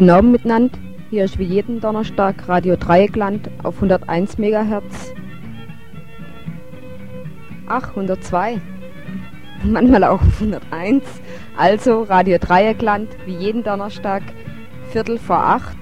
Guten Abend miteinander. Hier ist wie jeden Donnerstag Radio Dreieckland auf 101 MHz. Ach, 102. Manchmal auch auf 101. Also Radio Dreieckland wie jeden Donnerstag, Viertel vor acht.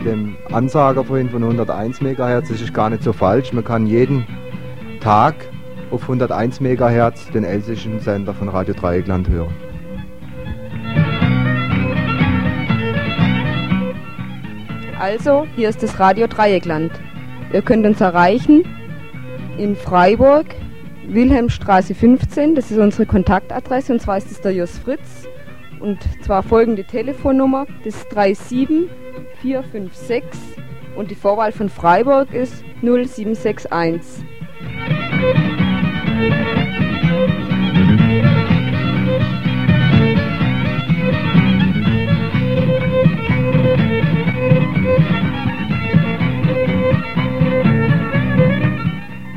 Mit dem Ansager vorhin von 101 MHz, das ist gar nicht so falsch. Man kann jeden Tag auf 101 MHz den elsässischen Sender von Radio Dreieckland hören. Also, hier ist das Radio Dreieckland. Ihr könnt uns erreichen in Freiburg, Wilhelmstraße 15, das ist unsere Kontaktadresse und zwar ist es der Jos Fritz. Und zwar folgende Telefonnummer, das ist 37456 und die Vorwahl von Freiburg ist 0761.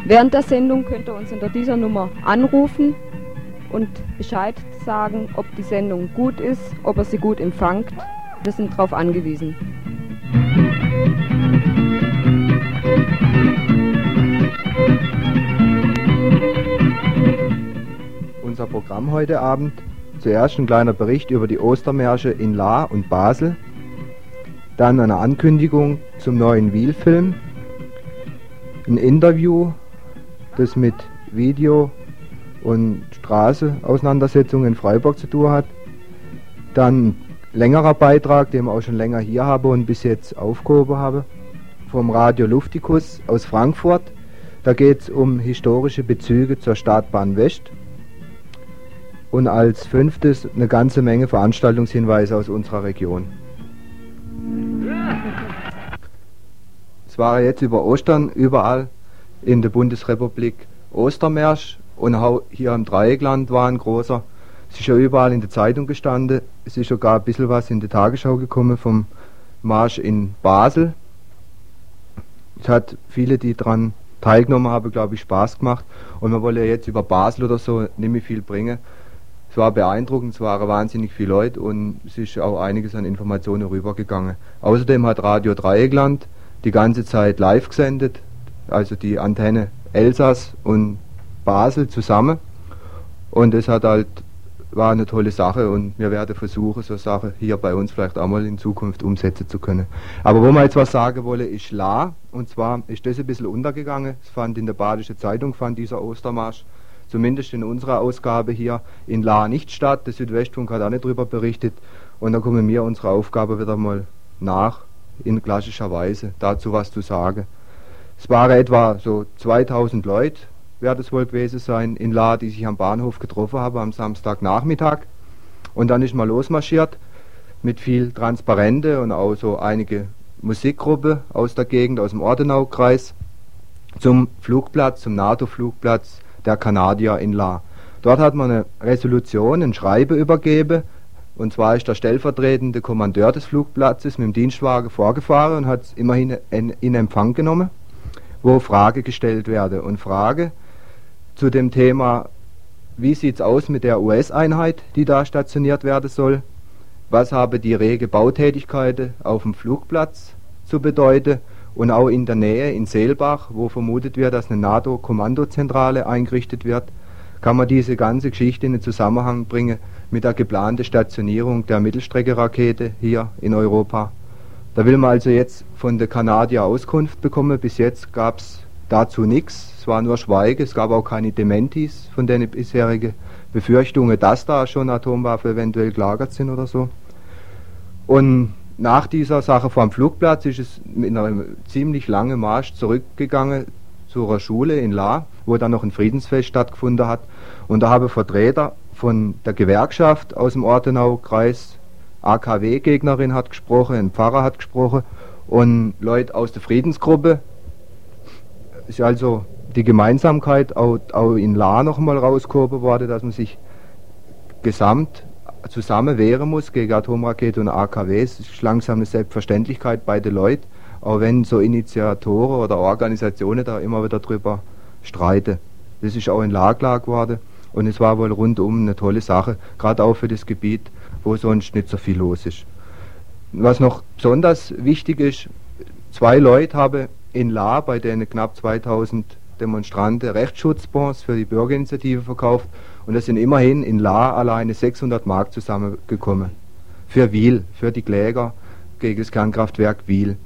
Während der Sendung könnt ihr uns unter dieser Nummer anrufen und Bescheid sagen, ob die Sendung gut ist, ob ihr sie gut empfangt. Wir sind darauf angewiesen. Unser Programm heute Abend. Zuerst ein kleiner Bericht über die Ostermärsche in La und Basel. Dann eine Ankündigung zum neuen Wiel-Film. Ein Interview, das mit Video und Straße-Auseinandersetzungen in Freiburg zu tun hat. Dann längerer Beitrag, den ich auch schon länger hier habe und bis jetzt aufgehoben habe, vom Radio Luftikus aus Frankfurt. Da geht es um historische Bezüge zur Stadtbahn West. Und als fünftes eine ganze Menge Veranstaltungshinweise aus unserer Region. Es war jetzt über Ostern überall in der Bundesrepublik Ostermärsch und hier im Dreieckland war ein großer. Es ist ja überall in der Zeitung gestanden. Es ist sogar ein bisschen was in die Tagesschau gekommen vom Marsch in Basel. Es hat viele, die daran teilgenommen haben, glaube ich, Spaß gemacht. Und man wollte ja jetzt über Basel oder so nicht mehr viel bringen. Es war beeindruckend, es waren wahnsinnig viele Leute und es ist auch einiges an Informationen rübergegangen. Außerdem hat Radio Dreieckland die ganze Zeit live gesendet, also die Antenne Elsass und Basel zusammen. Und das hat halt, war eine tolle Sache und wir werden versuchen, so Sachen hier bei uns vielleicht auch mal in Zukunft umsetzen zu können. Aber wo man jetzt was sagen wolle, ist La. Und zwar ist das ein bisschen untergegangen. Es fand in der Badische Zeitung, fand dieser Ostermarsch, zumindest in unserer Ausgabe hier in La nicht statt. Der Südwestfunk hat auch nicht darüber berichtet. Und da kommen wir unserer Aufgabe wieder mal nach, in klassischer Weise, dazu was zu sagen. Es waren etwa so 2000 Leute, wird es wohl gewesen sein, in La, die sich am Bahnhof getroffen haben am Samstagnachmittag. Und dann ist man losmarschiert mit viel Transparente und auch so einige Musikgruppe aus der Gegend, aus dem Ordenaukreis, zum Flugplatz, zum NATO-Flugplatz der Kanadier in La. Dort hat man eine Resolution, ein Schreiben übergeben, und zwar ist der stellvertretende Kommandeur des Flugplatzes mit dem Dienstwagen vorgefahren und hat es immerhin in, in Empfang genommen, wo Frage gestellt werde. Und Frage zu dem Thema, wie sieht es aus mit der US-Einheit, die da stationiert werden soll? Was habe die rege Bautätigkeit auf dem Flugplatz zu bedeuten? Und auch in der Nähe, in Seelbach, wo vermutet wird, dass eine NATO-Kommandozentrale eingerichtet wird, kann man diese ganze Geschichte in den Zusammenhang bringen mit der geplanten Stationierung der Mittelstrecke-Rakete hier in Europa. Da will man also jetzt von der Kanadier Auskunft bekommen. Bis jetzt gab es dazu nichts. Es war nur Schweigen. Es gab auch keine Dementis von den bisherigen Befürchtungen, dass da schon Atomwaffen eventuell gelagert sind oder so. Und nach dieser Sache vom Flugplatz ist es mit einem ziemlich langen Marsch zurückgegangen zu einer Schule in La, wo dann noch ein Friedensfest stattgefunden hat. Und da habe Vertreter von der Gewerkschaft aus dem Ortenau-Kreis, AKW-Gegnerin hat gesprochen, ein Pfarrer hat gesprochen und Leute aus der Friedensgruppe. Ist also die Gemeinsamkeit auch, auch in La nochmal rausgehoben worden, dass man sich gesamt zusammen wehren muss gegen Atomraketen und AKWs. Es ist langsam eine Selbstverständlichkeit bei den Leuten, auch wenn so Initiatoren oder Organisationen da immer wieder drüber streiten. Das ist auch in Laglag geworden und es war wohl rundum eine tolle Sache, gerade auch für das Gebiet, wo sonst nicht so viel los ist. Was noch besonders wichtig ist, zwei Leute haben in La bei denen knapp 2000 Demonstranten Rechtsschutzbonds für die Bürgerinitiative verkauft und es sind immerhin in La alleine 600 Mark zusammengekommen. Für Wiel, für die Kläger gegen das Kernkraftwerk Wiel.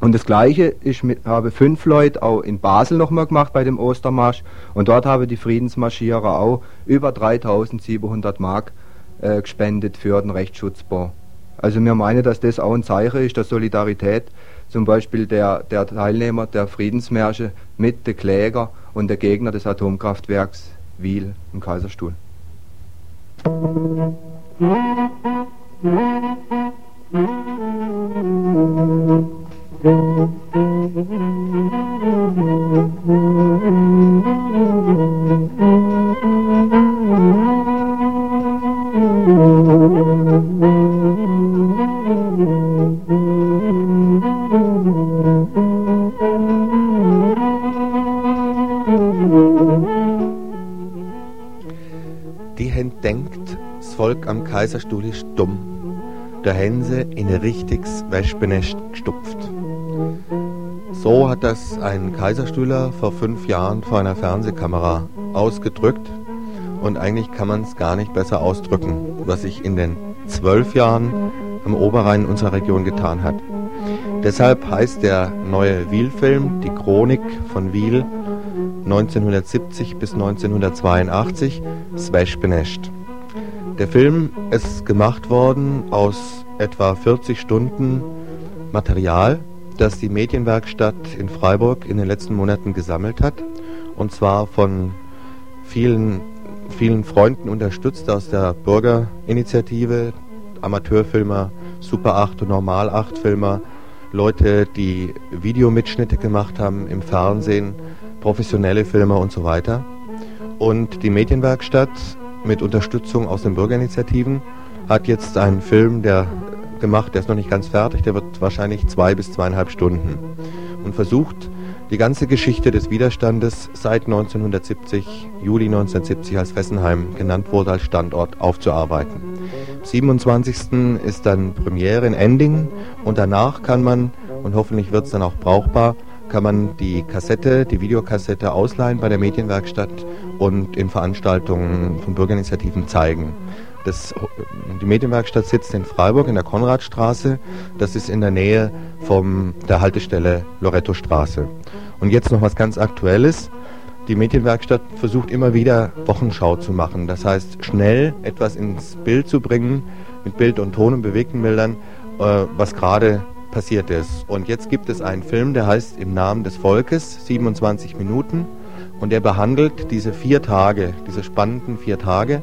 Und das Gleiche ich habe fünf Leute auch in Basel nochmal gemacht bei dem Ostermarsch und dort haben die Friedensmarschierer auch über 3700 Mark äh, gespendet für den Rechtsschutzbau. Also wir meinen, dass das auch ein Zeichen ist der Solidarität, zum Beispiel der, der Teilnehmer der Friedensmärsche mit den Kläger und der Gegner des Atomkraftwerks Wiel im Kaiserstuhl. Die Kaiserstuhl ist dumm. Der Hänse in ein richtiges Wespenest gestupft. So hat das ein Kaiserstühler vor fünf Jahren vor einer Fernsehkamera ausgedrückt. Und eigentlich kann man es gar nicht besser ausdrücken, was sich in den zwölf Jahren am Oberrhein unserer Region getan hat. Deshalb heißt der neue Wiel-Film Die Chronik von Wiel 1970 bis 1982 Sveshbenest. Der Film ist gemacht worden aus etwa 40 Stunden Material, das die Medienwerkstatt in Freiburg in den letzten Monaten gesammelt hat. Und zwar von vielen, vielen Freunden unterstützt aus der Bürgerinitiative, Amateurfilmer, Super 8 und Normal 8 Filmer, Leute, die Videomitschnitte gemacht haben im Fernsehen, professionelle Filmer und so weiter. Und die Medienwerkstatt mit Unterstützung aus den Bürgerinitiativen hat jetzt einen Film, der gemacht, der ist noch nicht ganz fertig, der wird wahrscheinlich zwei bis zweieinhalb Stunden und versucht die ganze Geschichte des Widerstandes seit 1970, Juli 1970, als Fessenheim genannt wurde als Standort aufzuarbeiten. Am 27. ist dann Premiere in Ending und danach kann man, und hoffentlich wird es dann auch brauchbar, kann man die Kassette, die Videokassette ausleihen bei der Medienwerkstatt und in Veranstaltungen von Bürgerinitiativen zeigen. Das, die Medienwerkstatt sitzt in Freiburg in der Konradstraße. Das ist in der Nähe von der Haltestelle Loretto-Straße. Und jetzt noch was ganz Aktuelles. Die Medienwerkstatt versucht immer wieder Wochenschau zu machen. Das heißt, schnell etwas ins Bild zu bringen, mit Bild und Ton und bewegten Bildern, äh, was gerade passiert ist. Und jetzt gibt es einen Film, der heißt Im Namen des Volkes, 27 Minuten. Und der behandelt diese vier Tage, diese spannenden vier Tage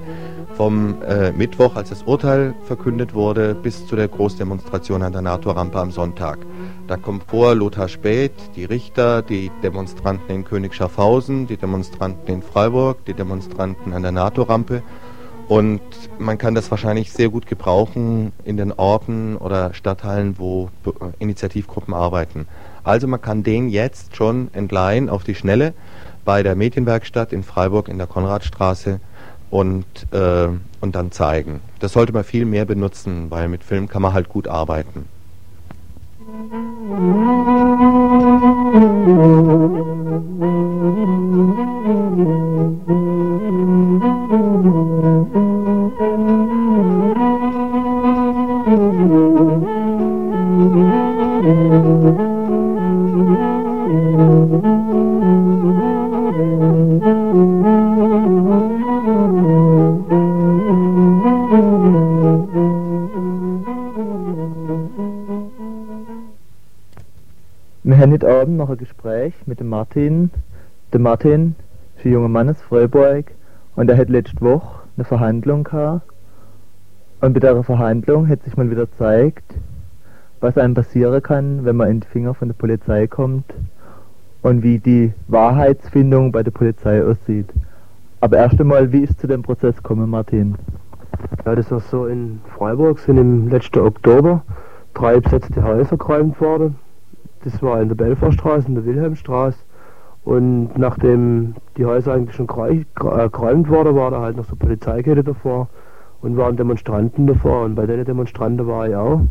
vom äh, Mittwoch, als das Urteil verkündet wurde, bis zu der Großdemonstration an der NATO-Rampe am Sonntag. Da kommt vor Lothar Späth, die Richter, die Demonstranten in König Schaffhausen, die Demonstranten in Freiburg, die Demonstranten an der NATO-Rampe. Und man kann das wahrscheinlich sehr gut gebrauchen in den Orten oder Stadtteilen, wo Initiativgruppen arbeiten. Also man kann den jetzt schon entleihen auf die Schnelle bei der Medienwerkstatt in Freiburg in der Konradstraße und, äh, und dann zeigen. Das sollte man viel mehr benutzen, weil mit Film kann man halt gut arbeiten. Wir heute Abend noch ein Gespräch mit dem Martin. Der Martin ist ein junger Mann aus Freiburg und er hat letzte Woche eine Verhandlung gehabt. Und bei dieser Verhandlung hat sich mal wieder gezeigt, was einem passieren kann, wenn man in die Finger von der Polizei kommt und wie die Wahrheitsfindung bei der Polizei aussieht. Aber erst einmal, wie ist zu dem Prozess gekommen, Martin? Ja, das war so in Freiburg, sind im letzten Oktober drei besetzte Häuser geräumt worden. Das war in der Belfortstraße, in der Wilhelmstraße. Und nachdem die Häuser eigentlich schon äh, geräumt wurden, war da halt noch so Polizeikette davor und waren Demonstranten davor. Und bei den Demonstranten war ich auch.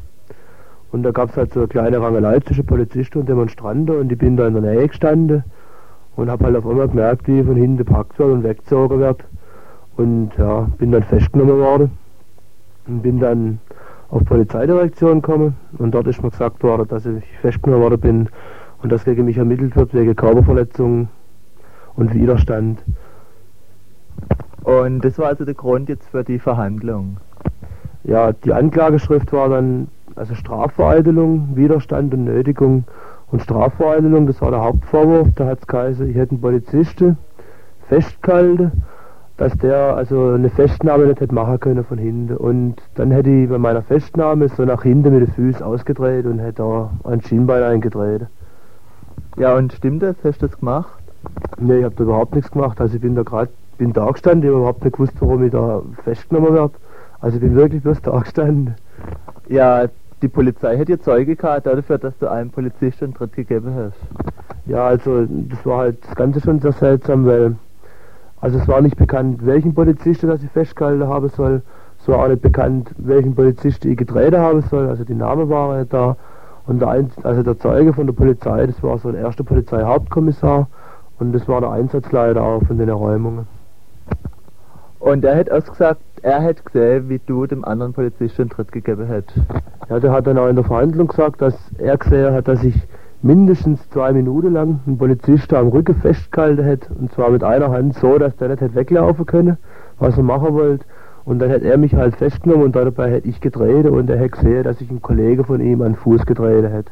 Und da gab es halt so eine kleine Rangelei zwischen Polizisten und Demonstranten und ich bin da in der Nähe gestanden und habe halt auf einmal gemerkt, wie ich von hinten gepackt wird und weggezogen wird. Und ja, bin dann festgenommen worden und bin dann auf Polizeidirektion gekommen und dort ist mir gesagt worden, dass ich festgenommen worden bin und dass gegen mich ermittelt wird wegen Körperverletzung und Widerstand. Und das war also der Grund jetzt für die Verhandlung? Ja, die Anklageschrift war dann also Strafvereitelung, Widerstand und Nötigung. Und Strafvereitelung, das war der Hauptvorwurf, da hat es geheißen, ich hätte einen Polizisten festgehalten dass der also eine Festnahme nicht hätte machen können von hinten. Und dann hätte ich bei meiner Festnahme so nach hinten mit den Füßen ausgedreht und hätte da ein Schienbein eingedreht. Ja, und stimmt das? Hast du das gemacht? Nee, ich habe da überhaupt nichts gemacht. Also ich bin da gerade bin da gestanden, ich habe überhaupt nicht gewusst, warum ich da festgenommen werde. Also ich bin wirklich bloß da gestanden. Ja, die Polizei hätte ja Zeuge gehabt dafür, dass du einem Polizisten einen Tritt gegeben hast. Ja, also das war halt das Ganze schon sehr seltsam, weil also es war nicht bekannt, welchen Polizisten das ich festgehalten haben soll. Es war auch nicht bekannt, welchen Polizisten ich gedreht haben soll. Also die Namen waren nicht da. Und der, Ein also der Zeuge von der Polizei, das war so ein erster Polizeihauptkommissar. Und das war der Einsatzleiter auch von den Räumungen. Und er hat gesagt, er hätte gesehen, wie du dem anderen Polizisten einen Tritt gegeben hättest. Ja, der hat dann auch in der Verhandlung gesagt, dass er gesehen hat, dass ich mindestens zwei Minuten lang ein Polizist am Rücken festgehalten hat und zwar mit einer Hand so, dass der nicht hätte weglaufen können, was er machen wollte. Und dann hätte er mich halt festgenommen und dabei hätte ich gedreht und er hätte gesehen, dass ich einen Kollege von ihm an Fuß gedreht hätte.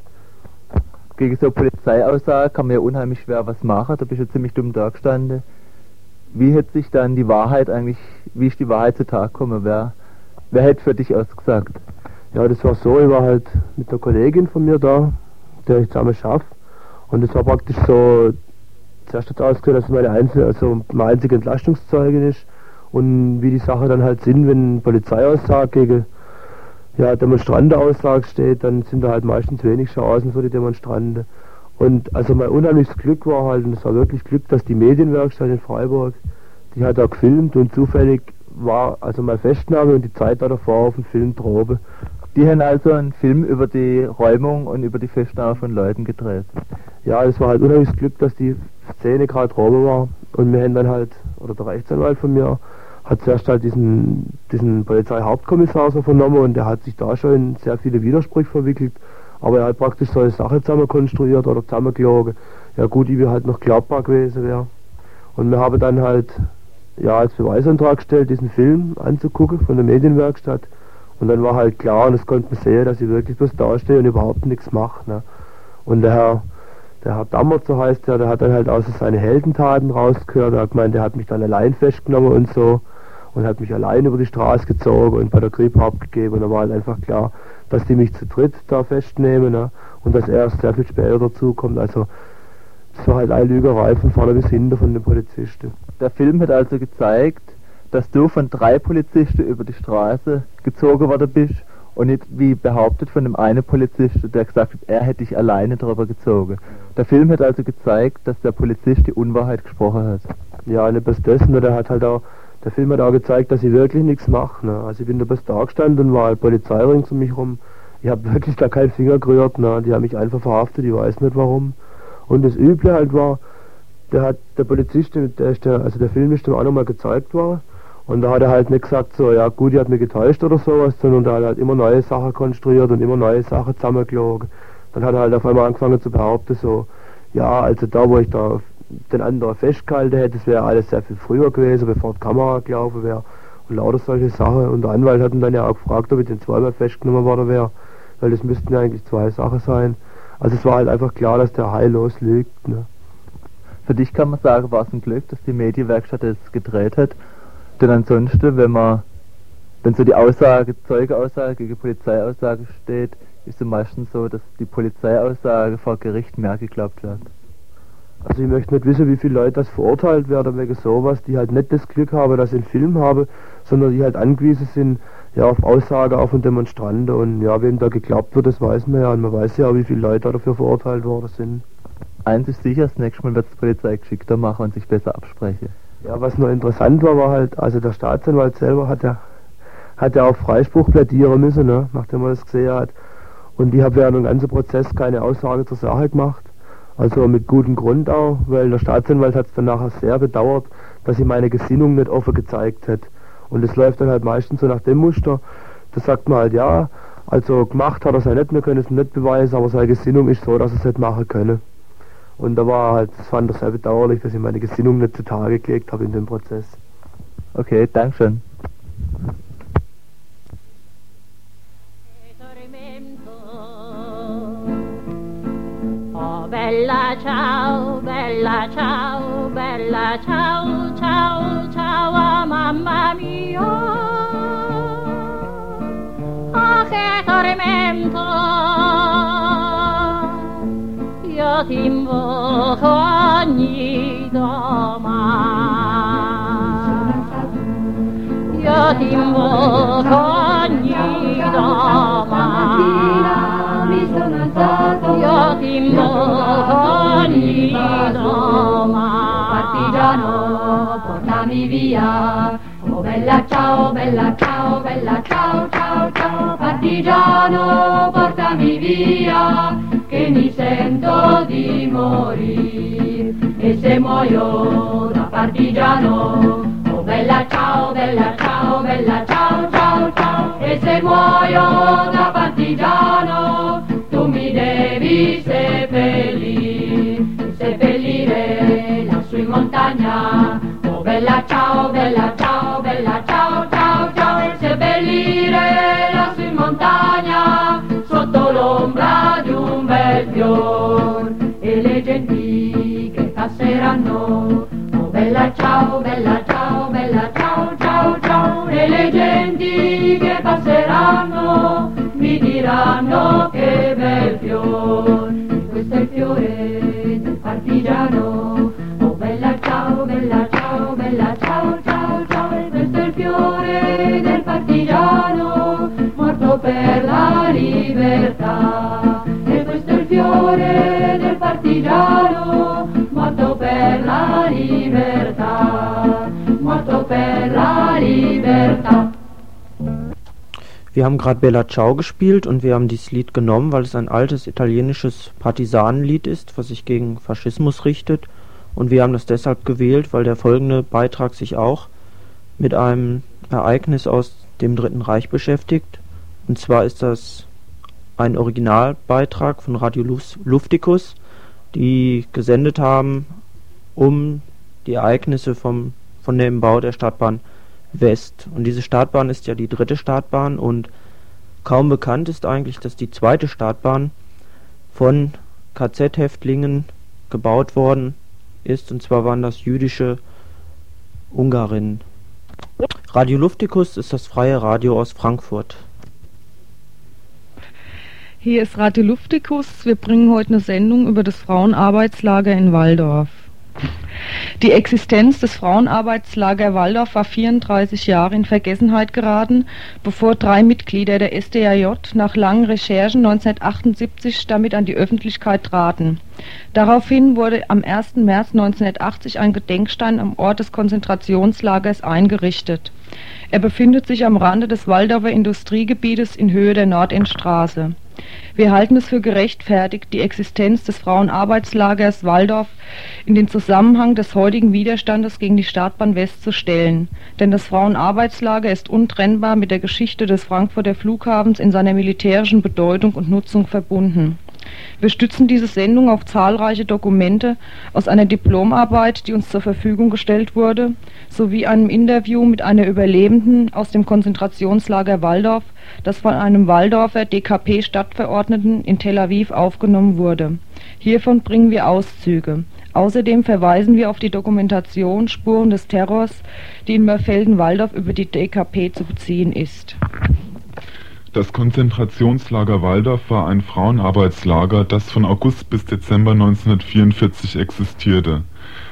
Gegen so Polizeiaussage kann man ja unheimlich schwer was machen, da bist du ziemlich dumm da gestanden. Wie hätte sich dann die Wahrheit eigentlich, wie ist die Wahrheit zutage gekommen? Wer, wer hätte für dich ausgesagt? Ja, das war so, ich war halt mit der Kollegin von mir da, der ich zusammen schaffe. Und es war praktisch so, zuerst hat es ausgesehen, dass meine einzige, also mein einziger Entlastungszeuge ist. Und wie die Sache dann halt sind, wenn Polizeiaussage gegen ja, Demonstrantenaussage steht, dann sind da halt meistens wenig Chancen für die Demonstranten. Und also mein unheimliches Glück war halt, und es war wirklich Glück, dass die Medienwerkstatt in Freiburg, die hat da gefilmt und zufällig war also meine Festnahme und die Zeit da davor auf dem Film Drobe. Die haben also einen Film über die Räumung und über die Festnahme von Leuten gedreht. Ja, es war halt unheimliches Glück, dass die Szene gerade Räume war. Und wir haben dann halt, oder der Rechtsanwalt von mir, hat zuerst halt diesen, diesen Polizeihauptkommissar so vernommen und der hat sich da schon in sehr viele Widersprüche verwickelt. Aber er hat praktisch so eine Sache zusammen konstruiert oder zusammengelogen. Ja gut, die wir halt noch glaubbar gewesen wäre. Und wir haben dann halt ja als Beweisantrag gestellt, diesen Film anzugucken von der Medienwerkstatt. Und dann war halt klar, und das konnte man sehen, dass ich wirklich bloß dastehe und überhaupt nichts mache. Ne? Und der Herr, der Herr Dammer, so heißt der, der hat dann halt außer seine Heldentaten rausgehört. Er hat gemeint, der hat mich dann allein festgenommen und so und hat mich allein über die Straße gezogen und bei der Grippe abgegeben. Und da war halt einfach klar, dass die mich zu dritt da festnehmen ne? und dass er erst sehr viel später dazukommt. Also das war halt eine Lügerei von vorne bis hinten von den Polizisten. Der Film hat also gezeigt, dass du von drei Polizisten über die Straße gezogen worden bist und nicht wie behauptet von dem einen Polizisten, der gesagt hat, er hätte dich alleine darüber gezogen. Der Film hat also gezeigt, dass der Polizist die Unwahrheit gesprochen hat. Ja, nicht bloß das, der hat halt auch, der Film hat auch gezeigt, dass ich wirklich nichts mache. Ne? Also ich bin da bis da gestanden und war halt Polizei rings um mich rum. Ich habe wirklich da keinen Finger gerührt, ne? die haben mich einfach verhaftet, ich weiß nicht warum. Und das Üble halt war, der hat der Polizist, der, der also der Film ist dem auch nochmal gezeigt war, und da hat er halt nicht gesagt, so, ja gut, ihr hat mich getäuscht oder sowas, sondern da hat er halt immer neue Sachen konstruiert und immer neue Sachen zusammengelogen. Dann hat er halt auf einmal angefangen zu behaupten, so, ja, also da, wo ich da den anderen festgehalten hätte, das wäre alles sehr viel früher gewesen, bevor die Kamera gelaufen wäre. Und lauter solche Sachen. Und der Anwalt hat ihn dann ja auch gefragt, ob ich den zweimal festgenommen worden wäre, weil das müssten ja eigentlich zwei Sachen sein. Also es war halt einfach klar, dass der heillos lügt. Ne? Für dich kann man sagen, war es ein Glück, dass die Medienwerkstatt das gedreht hat denn ansonsten, wenn man, wenn so die Aussage, Zeugeaussage gegen Polizeiaussage steht, ist es meistens so, dass die Polizeiaussage vor Gericht mehr geglaubt wird. Also ich möchte nicht wissen, wie viele Leute das verurteilt werden wegen sowas, die halt nicht das Glück haben, dass sie einen Film haben, sondern die halt angewiesen sind ja, auf Aussage auch von Demonstranten und ja, wem da geglaubt wird, das weiß man ja und man weiß ja, wie viele Leute dafür verurteilt worden sind. Eins ist sicher, das nächste Mal wird die Polizei geschickter machen und sich besser absprechen. Ja, was noch interessant war, war halt, also der Staatsanwalt selber hat ja, hat ja auf Freispruch plädieren müssen, ne, nachdem er das gesehen hat. Und die haben während dem ganzen Prozess keine Aussage zur Sache gemacht. Also mit gutem Grund auch, weil der Staatsanwalt hat es dann nachher sehr bedauert, dass sie meine Gesinnung nicht offen gezeigt hat. Und es läuft dann halt meistens so nach dem Muster, da sagt man halt, ja, also gemacht hat er es ja nicht, wir können es nicht beweisen, aber seine Gesinnung ist so, dass er es nicht machen könne. Und da war halt, das fand er sehr bedauerlich, dass ich meine Gesinnung nicht zutage gelegt habe in dem Prozess. Okay, Dankeschön. Oh, bella ciao, bella ciao, bella ciao, ciao, ciao, mamma mia. Oh, che tormento, tym ochani doma. Ja tym ochani doma. Ja tym ochani doma. Partigiano, portami via. Oh bella ciao, bella ciao, bella ciao, ciao, ciao. Partigiano, portami via, che mi sento di morire. E se muoio da partigiano, oh bella ciao, bella ciao, bella ciao, ciao, ciao. E se muoio da partigiano, tu mi devi seppellire, seppellire lassù in montagna. Bella ciao, bella ciao, bella ciao, ciao, ciao. E seppellire lassù in montagna, sotto l'ombra di un bel fior. E le genti che passeranno, oh bella ciao, bella ciao, bella ciao, ciao, ciao. E le genti che passeranno mi diranno che bel fior. Wir haben gerade Bella Ciao gespielt und wir haben dieses Lied genommen, weil es ein altes italienisches Partisanenlied ist, was sich gegen Faschismus richtet. Und wir haben das deshalb gewählt, weil der folgende Beitrag sich auch mit einem Ereignis aus dem Dritten Reich beschäftigt. Und zwar ist das ein Originalbeitrag von Radio Lufticus, die gesendet haben, um die Ereignisse vom, von dem Bau der Stadtbahn West. Und diese Startbahn ist ja die dritte Startbahn und kaum bekannt ist eigentlich, dass die zweite Startbahn von KZ-Häftlingen gebaut worden ist. Und zwar waren das jüdische Ungarinnen. Radio Luftikus ist das freie Radio aus Frankfurt. Hier ist Radio Luftikus. Wir bringen heute eine Sendung über das Frauenarbeitslager in Waldorf. Die Existenz des Frauenarbeitslager Waldorf war 34 Jahre in Vergessenheit geraten, bevor drei Mitglieder der SDAJ nach langen Recherchen 1978 damit an die Öffentlichkeit traten. Daraufhin wurde am 1. März 1980 ein Gedenkstein am Ort des Konzentrationslagers eingerichtet. Er befindet sich am Rande des Waldorfer Industriegebietes in Höhe der Nordendstraße. Wir halten es für gerechtfertigt, die Existenz des Frauenarbeitslagers Waldorf in den Zusammenhang des heutigen Widerstandes gegen die Startbahn West zu stellen, denn das Frauenarbeitslager ist untrennbar mit der Geschichte des Frankfurter Flughafens in seiner militärischen Bedeutung und Nutzung verbunden. Wir stützen diese Sendung auf zahlreiche Dokumente aus einer Diplomarbeit, die uns zur Verfügung gestellt wurde, sowie einem Interview mit einer Überlebenden aus dem Konzentrationslager Waldorf, das von einem Waldorfer DKP-Stadtverordneten in Tel Aviv aufgenommen wurde. Hiervon bringen wir Auszüge. Außerdem verweisen wir auf die Dokumentation Spuren des Terrors, die in Mörfelden-Walldorf über die DKP zu beziehen ist. Das Konzentrationslager Waldorf war ein Frauenarbeitslager, das von August bis Dezember 1944 existierte.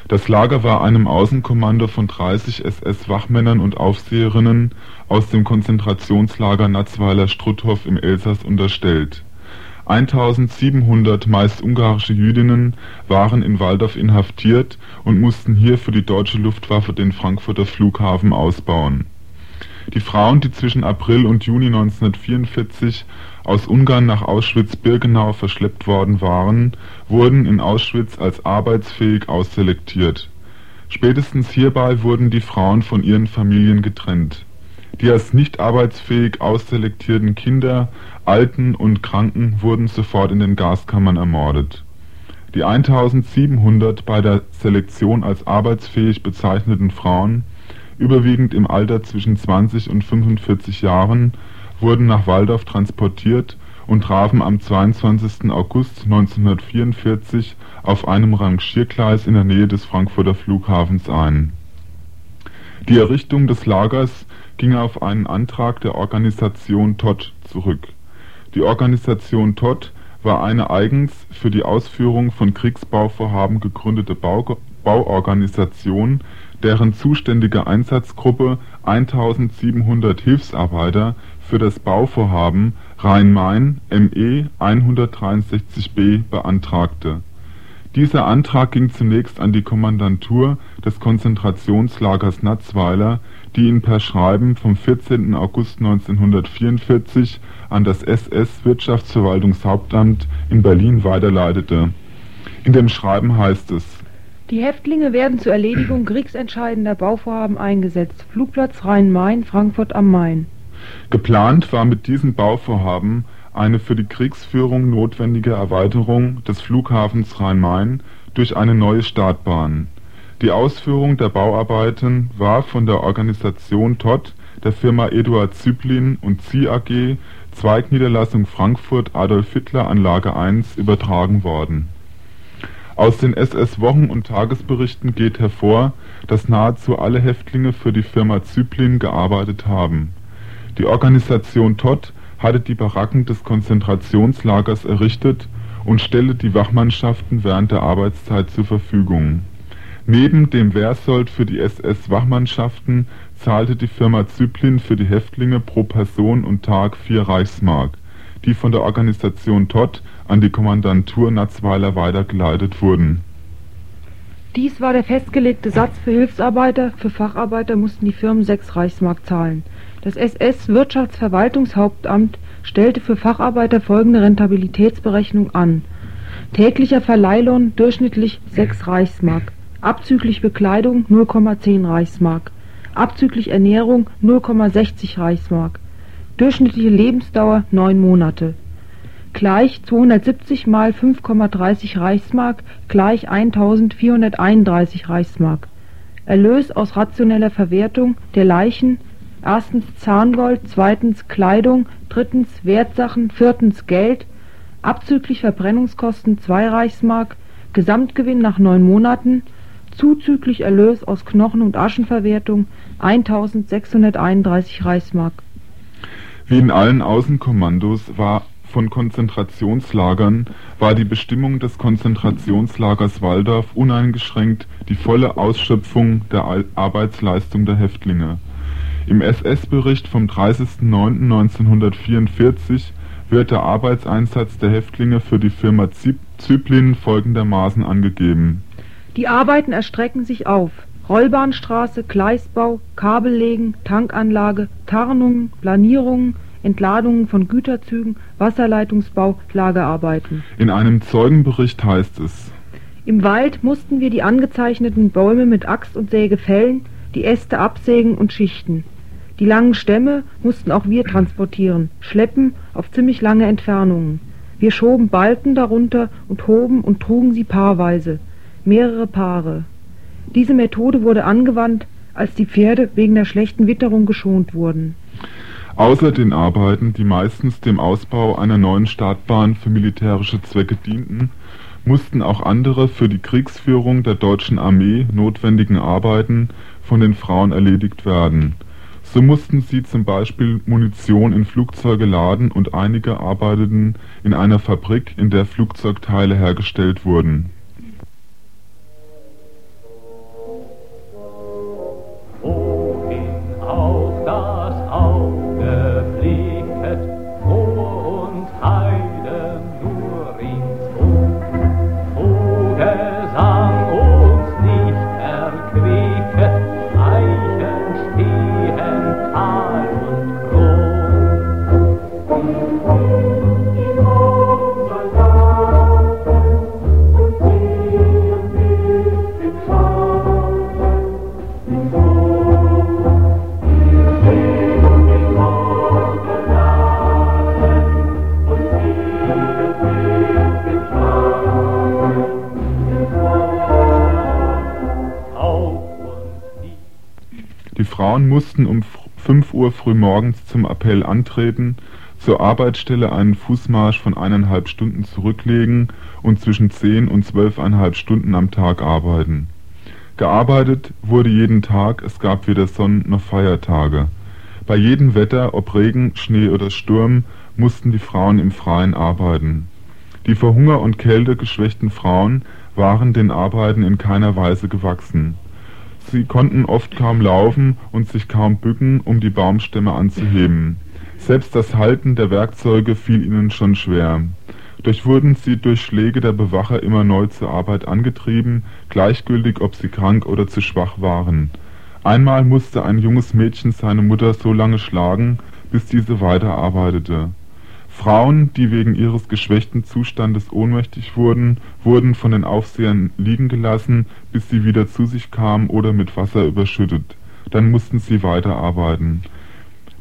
Das Lager war einem Außenkommando von 30 SS-Wachmännern und Aufseherinnen aus dem Konzentrationslager Natzweiler-Struthof im Elsass unterstellt. 1700 meist ungarische Jüdinnen waren in Waldorf inhaftiert und mussten hier für die deutsche Luftwaffe den Frankfurter Flughafen ausbauen die Frauen, die zwischen April und Juni 1944 aus Ungarn nach Auschwitz-Birkenau verschleppt worden waren, wurden in Auschwitz als arbeitsfähig ausselektiert. Spätestens hierbei wurden die Frauen von ihren Familien getrennt. Die als nicht arbeitsfähig ausselektierten Kinder, Alten und Kranken wurden sofort in den Gaskammern ermordet. Die 1700 bei der Selektion als arbeitsfähig bezeichneten Frauen überwiegend im Alter zwischen 20 und 45 Jahren, wurden nach Walldorf transportiert und trafen am 22. August 1944 auf einem Rangiergleis in der Nähe des Frankfurter Flughafens ein. Die Errichtung des Lagers ging auf einen Antrag der Organisation Todt zurück. Die Organisation Todt war eine eigens für die Ausführung von Kriegsbauvorhaben gegründete Bauorganisation deren zuständige Einsatzgruppe 1700 Hilfsarbeiter für das Bauvorhaben Rhein-Main ME 163b beantragte. Dieser Antrag ging zunächst an die Kommandantur des Konzentrationslagers Natzweiler, die ihn per Schreiben vom 14. August 1944 an das SS-Wirtschaftsverwaltungshauptamt in Berlin weiterleitete. In dem Schreiben heißt es die Häftlinge werden zur Erledigung kriegsentscheidender Bauvorhaben eingesetzt. Flugplatz Rhein-Main, Frankfurt am Main. Geplant war mit diesem Bauvorhaben eine für die Kriegsführung notwendige Erweiterung des Flughafens Rhein-Main durch eine neue Startbahn. Die Ausführung der Bauarbeiten war von der Organisation Todt der Firma Eduard Züblin und Zieh AG, Zweigniederlassung Frankfurt Adolf Hitler Anlage 1 übertragen worden aus den SS-Wochen und Tagesberichten geht hervor, dass nahezu alle Häftlinge für die Firma Züblin gearbeitet haben. Die Organisation Todt hatte die Baracken des Konzentrationslagers errichtet und stellte die Wachmannschaften während der Arbeitszeit zur Verfügung. Neben dem Wehrsold für die SS-Wachmannschaften zahlte die Firma Züblin für die Häftlinge pro Person und Tag vier Reichsmark, die von der Organisation Todt an die Kommandantur Natzweiler weitergeleitet wurden. Dies war der festgelegte Satz für Hilfsarbeiter, für Facharbeiter mussten die Firmen sechs Reichsmark zahlen. Das SS-Wirtschaftsverwaltungshauptamt stellte für Facharbeiter folgende Rentabilitätsberechnung an. Täglicher Verleihlohn durchschnittlich 6 Reichsmark, abzüglich Bekleidung 0,10 Reichsmark, abzüglich Ernährung 0,60 Reichsmark, durchschnittliche Lebensdauer 9 Monate gleich 270 mal 5,30 Reichsmark gleich 1431 Reichsmark. Erlös aus rationeller Verwertung der Leichen erstens Zahngold, zweitens Kleidung, drittens Wertsachen, viertens Geld, abzüglich Verbrennungskosten 2 Reichsmark, Gesamtgewinn nach neun Monaten, zuzüglich Erlös aus Knochen- und Aschenverwertung 1631 Reichsmark. Wie in allen Außenkommandos war von Konzentrationslagern war die Bestimmung des Konzentrationslagers Walldorf uneingeschränkt die volle Ausschöpfung der Arbeitsleistung der Häftlinge. Im SS-Bericht vom 30.09.1944 wird der Arbeitseinsatz der Häftlinge für die Firma Züblin folgendermaßen angegeben: Die Arbeiten erstrecken sich auf Rollbahnstraße, Gleisbau, Kabellegen, Tankanlage, Tarnungen, Planierungen Entladungen von Güterzügen, Wasserleitungsbau, Lagerarbeiten. In einem Zeugenbericht heißt es Im Wald mussten wir die angezeichneten Bäume mit Axt und Säge fällen, die Äste absägen und schichten. Die langen Stämme mussten auch wir transportieren, schleppen auf ziemlich lange Entfernungen. Wir schoben Balken darunter und hoben und trugen sie paarweise, mehrere Paare. Diese Methode wurde angewandt, als die Pferde wegen der schlechten Witterung geschont wurden. Außer den Arbeiten, die meistens dem Ausbau einer neuen Startbahn für militärische Zwecke dienten, mussten auch andere für die Kriegsführung der deutschen Armee notwendigen Arbeiten von den Frauen erledigt werden. So mussten sie zum Beispiel Munition in Flugzeuge laden und einige arbeiteten in einer Fabrik, in der Flugzeugteile hergestellt wurden. Wohin mussten um 5 Uhr frühmorgens zum Appell antreten, zur Arbeitsstelle einen Fußmarsch von eineinhalb Stunden zurücklegen und zwischen 10 und zwölfeinhalb Stunden am Tag arbeiten. Gearbeitet wurde jeden Tag, es gab weder Sonn- noch Feiertage. Bei jedem Wetter, ob Regen, Schnee oder Sturm, mussten die Frauen im Freien arbeiten. Die vor Hunger und Kälte geschwächten Frauen waren den Arbeiten in keiner Weise gewachsen. Sie konnten oft kaum laufen und sich kaum bücken, um die Baumstämme anzuheben. Selbst das Halten der Werkzeuge fiel ihnen schon schwer. Doch wurden sie durch Schläge der Bewacher immer neu zur Arbeit angetrieben, gleichgültig ob sie krank oder zu schwach waren. Einmal musste ein junges Mädchen seine Mutter so lange schlagen, bis diese weiterarbeitete. Frauen, die wegen ihres geschwächten Zustandes ohnmächtig wurden, wurden von den Aufsehern liegen gelassen, bis sie wieder zu sich kamen oder mit Wasser überschüttet. Dann mussten sie weiterarbeiten.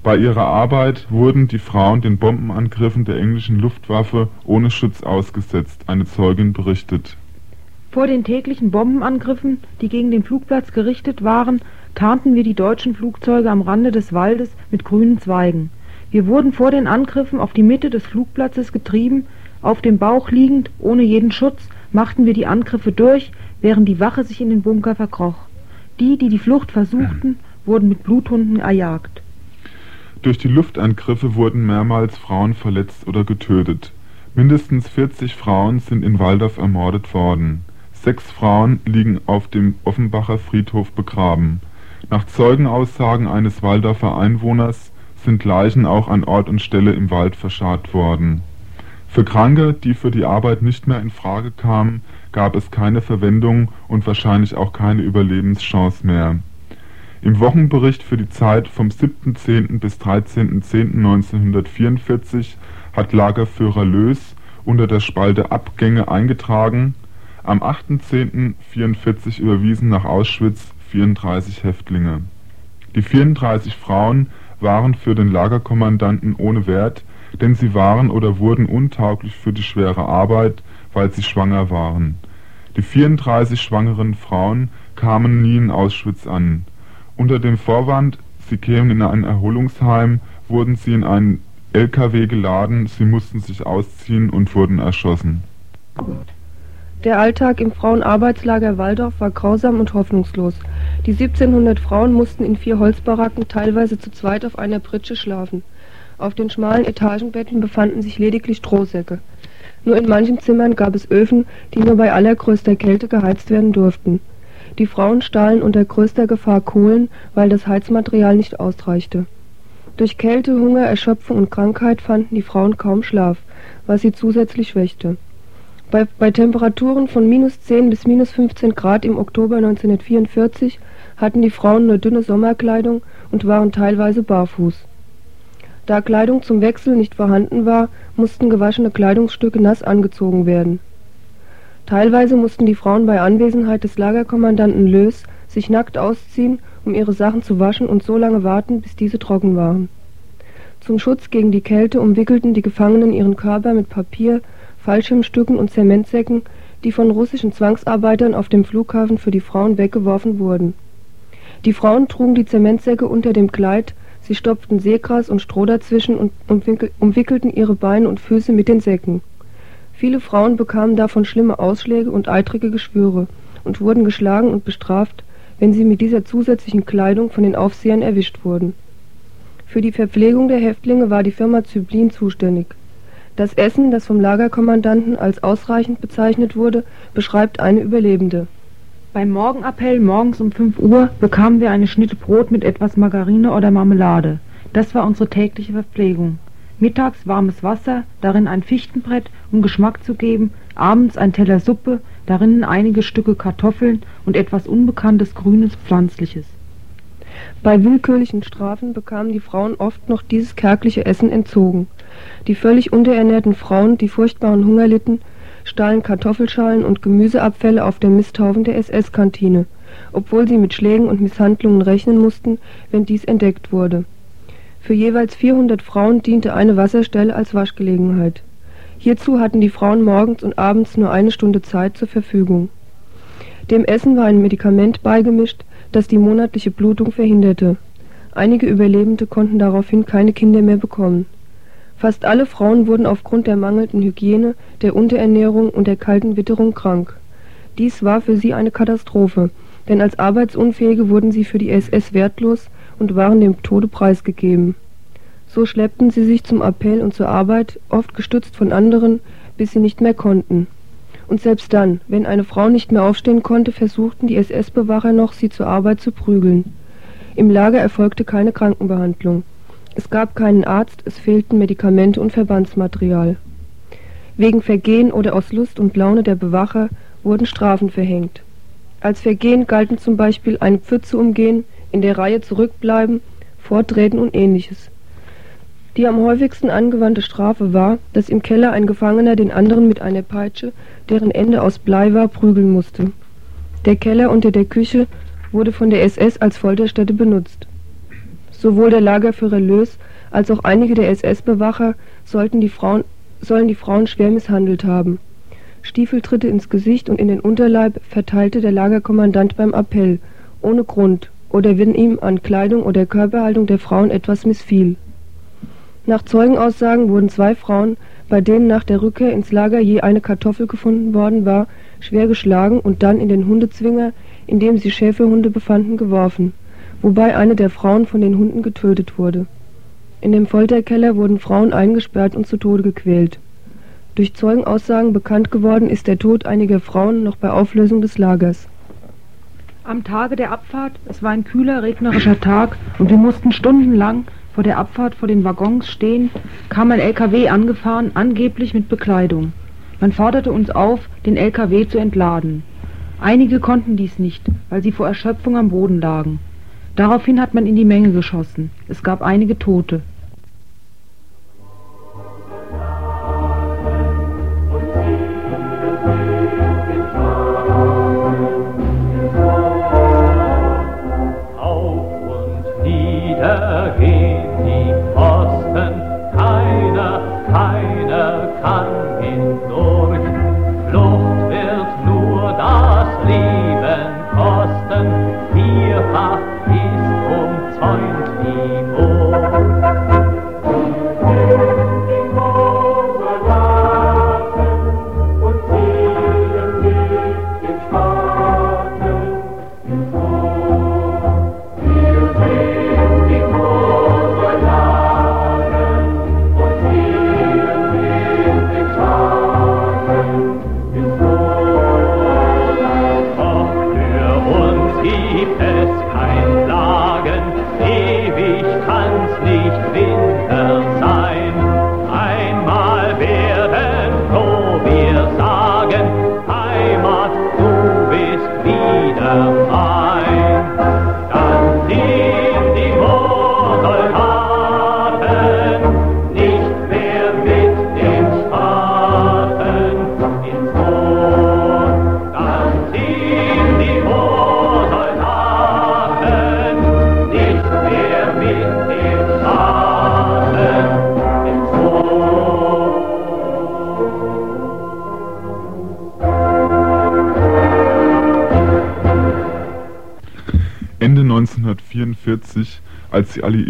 Bei ihrer Arbeit wurden die Frauen den Bombenangriffen der englischen Luftwaffe ohne Schutz ausgesetzt, eine Zeugin berichtet. Vor den täglichen Bombenangriffen, die gegen den Flugplatz gerichtet waren, tarnten wir die deutschen Flugzeuge am Rande des Waldes mit grünen Zweigen. Wir wurden vor den Angriffen auf die Mitte des Flugplatzes getrieben, auf dem Bauch liegend, ohne jeden Schutz, machten wir die Angriffe durch, während die Wache sich in den Bunker verkroch. Die, die die Flucht versuchten, wurden mit Bluthunden erjagt. Durch die Luftangriffe wurden mehrmals Frauen verletzt oder getötet. Mindestens 40 Frauen sind in Waldorf ermordet worden. Sechs Frauen liegen auf dem Offenbacher Friedhof begraben. Nach Zeugenaussagen eines Waldorfer Einwohners sind Leichen auch an Ort und Stelle im Wald verscharrt worden. Für Kranke, die für die Arbeit nicht mehr in Frage kamen, gab es keine Verwendung und wahrscheinlich auch keine Überlebenschance mehr. Im Wochenbericht für die Zeit vom 7.10. bis 13.10.1944 hat Lagerführer Löß unter der Spalte Abgänge eingetragen, am 8.10.44 überwiesen nach Auschwitz 34 Häftlinge. Die 34 Frauen waren für den Lagerkommandanten ohne Wert, denn sie waren oder wurden untauglich für die schwere Arbeit, weil sie schwanger waren. Die 34 schwangeren Frauen kamen nie in Auschwitz an. Unter dem Vorwand, sie kämen in ein Erholungsheim, wurden sie in einen LKW geladen, sie mussten sich ausziehen und wurden erschossen. Der Alltag im Frauenarbeitslager Waldorf war grausam und hoffnungslos. Die 1700 Frauen mussten in vier Holzbaracken teilweise zu zweit auf einer Pritsche schlafen. Auf den schmalen Etagenbetten befanden sich lediglich Strohsäcke. Nur in manchen Zimmern gab es Öfen, die nur bei allergrößter Kälte geheizt werden durften. Die Frauen stahlen unter größter Gefahr Kohlen, weil das Heizmaterial nicht ausreichte. Durch Kälte, Hunger, Erschöpfung und Krankheit fanden die Frauen kaum Schlaf, was sie zusätzlich schwächte. Bei, bei Temperaturen von minus 10 bis minus 15 Grad im Oktober 1944 hatten die Frauen nur dünne Sommerkleidung und waren teilweise barfuß. Da Kleidung zum Wechsel nicht vorhanden war, mussten gewaschene Kleidungsstücke nass angezogen werden. Teilweise mussten die Frauen bei Anwesenheit des Lagerkommandanten Löß sich nackt ausziehen, um ihre Sachen zu waschen und so lange warten, bis diese trocken waren. Zum Schutz gegen die Kälte umwickelten die Gefangenen ihren Körper mit Papier, Fallschirmstücken und Zementsäcken, die von russischen Zwangsarbeitern auf dem Flughafen für die Frauen weggeworfen wurden. Die Frauen trugen die Zementsäcke unter dem Kleid, sie stopften Seegras und Stroh dazwischen und umwickelten ihre Beine und Füße mit den Säcken. Viele Frauen bekamen davon schlimme Ausschläge und eitrige Geschwüre und wurden geschlagen und bestraft, wenn sie mit dieser zusätzlichen Kleidung von den Aufsehern erwischt wurden. Für die Verpflegung der Häftlinge war die Firma Zyblin zuständig. Das Essen, das vom Lagerkommandanten als ausreichend bezeichnet wurde, beschreibt eine Überlebende. Beim Morgenappell morgens um 5 Uhr bekamen wir eine Schnitte Brot mit etwas Margarine oder Marmelade. Das war unsere tägliche Verpflegung. Mittags warmes Wasser, darin ein Fichtenbrett, um Geschmack zu geben, abends ein Teller Suppe, darin einige Stücke Kartoffeln und etwas unbekanntes grünes Pflanzliches. Bei willkürlichen Strafen bekamen die Frauen oft noch dieses kärgliche Essen entzogen. Die völlig unterernährten Frauen, die furchtbaren Hunger litten, stahlen Kartoffelschalen und Gemüseabfälle auf der Misthaufen der SS-Kantine, obwohl sie mit Schlägen und Misshandlungen rechnen mussten, wenn dies entdeckt wurde. Für jeweils 400 Frauen diente eine Wasserstelle als Waschgelegenheit. Hierzu hatten die Frauen morgens und abends nur eine Stunde Zeit zur Verfügung. Dem Essen war ein Medikament beigemischt, das die monatliche Blutung verhinderte. Einige Überlebende konnten daraufhin keine Kinder mehr bekommen. Fast alle Frauen wurden aufgrund der mangelnden Hygiene, der Unterernährung und der kalten Witterung krank. Dies war für sie eine Katastrophe, denn als Arbeitsunfähige wurden sie für die SS wertlos und waren dem Tode preisgegeben. So schleppten sie sich zum Appell und zur Arbeit, oft gestützt von anderen, bis sie nicht mehr konnten. Und selbst dann, wenn eine Frau nicht mehr aufstehen konnte, versuchten die SS-Bewacher noch, sie zur Arbeit zu prügeln. Im Lager erfolgte keine Krankenbehandlung. Es gab keinen Arzt, es fehlten Medikamente und Verbandsmaterial. Wegen Vergehen oder aus Lust und Laune der Bewacher wurden Strafen verhängt. Als Vergehen galten zum Beispiel eine Pfütze umgehen, in der Reihe zurückbleiben, vortreten und ähnliches. Die am häufigsten angewandte Strafe war, dass im Keller ein Gefangener den anderen mit einer Peitsche, deren Ende aus Blei war, prügeln musste. Der Keller unter der Küche wurde von der SS als Folterstätte benutzt. Sowohl der Lagerführer Löß als auch einige der SS-Bewacher sollen die Frauen schwer misshandelt haben. Stiefeltritte ins Gesicht und in den Unterleib verteilte der Lagerkommandant beim Appell, ohne Grund oder wenn ihm an Kleidung oder Körperhaltung der Frauen etwas missfiel. Nach Zeugenaussagen wurden zwei Frauen, bei denen nach der Rückkehr ins Lager je eine Kartoffel gefunden worden war, schwer geschlagen und dann in den Hundezwinger, in dem sie Schäferhunde befanden, geworfen wobei eine der Frauen von den Hunden getötet wurde. In dem Folterkeller wurden Frauen eingesperrt und zu Tode gequält. Durch Zeugenaussagen bekannt geworden ist der Tod einiger Frauen noch bei Auflösung des Lagers. Am Tage der Abfahrt, es war ein kühler, regnerischer Tag und wir mussten stundenlang vor der Abfahrt vor den Waggons stehen, kam ein LKW angefahren, angeblich mit Bekleidung. Man forderte uns auf, den LKW zu entladen. Einige konnten dies nicht, weil sie vor Erschöpfung am Boden lagen. Daraufhin hat man in die Menge geschossen. Es gab einige Tote.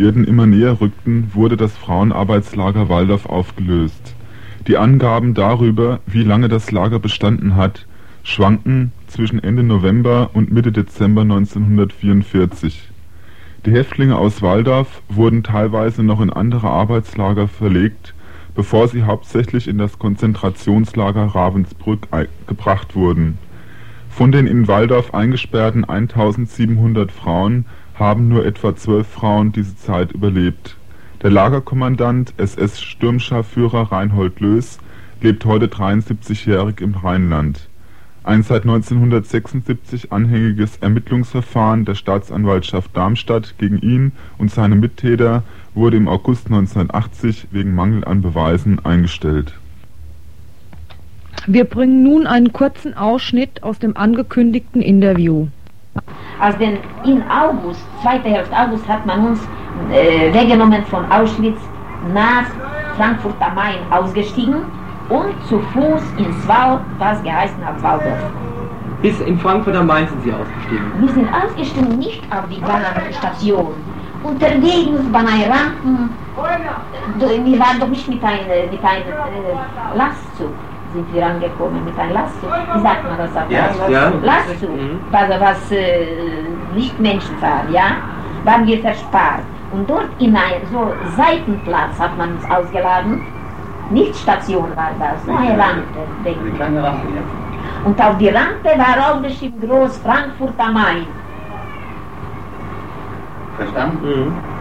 Alliierten immer näher rückten, wurde das Frauenarbeitslager Waldorf aufgelöst. Die Angaben darüber, wie lange das Lager bestanden hat, schwanken zwischen Ende November und Mitte Dezember 1944. Die Häftlinge aus Waldorf wurden teilweise noch in andere Arbeitslager verlegt, bevor sie hauptsächlich in das Konzentrationslager Ravensbrück gebracht wurden. Von den in Waldorf eingesperrten 1700 Frauen haben nur etwa zwölf Frauen diese Zeit überlebt. Der Lagerkommandant SS-Sturmscharführer Reinhold Löß lebt heute 73-jährig im Rheinland. Ein seit 1976 anhängiges Ermittlungsverfahren der Staatsanwaltschaft Darmstadt gegen ihn und seine Mittäter wurde im August 1980 wegen Mangel an Beweisen eingestellt. Wir bringen nun einen kurzen Ausschnitt aus dem angekündigten Interview. Als denn in August, zweite Hälfte August, hat man uns äh, weggenommen von Auschwitz nach Frankfurt am Main ausgestiegen und zu Fuß ins Wald, was geheißen hat Waldorf. Bis in Frankfurt am Main sind Sie ausgestiegen? Wir sind ausgestiegen nicht auf die Bahnstation. Unterwegs bei einer Rampen, wir waren doch nicht mit einem mit ein, äh, Lastzug sind wir angekommen mit einem Lastzug. Wie sagt man das auf ja, ja. Lastzug, mhm. also was äh, nicht Menschen fahren, ja, waren wir verspart. Und dort in einem so Seitenplatz hat man uns ausgeladen. Nicht Station war das, nur eine Rampe, denke ich. Rampe, ja. Und auf die Rampe war aufgeschrieben groß Frankfurt am Main. Verstanden? Mhm.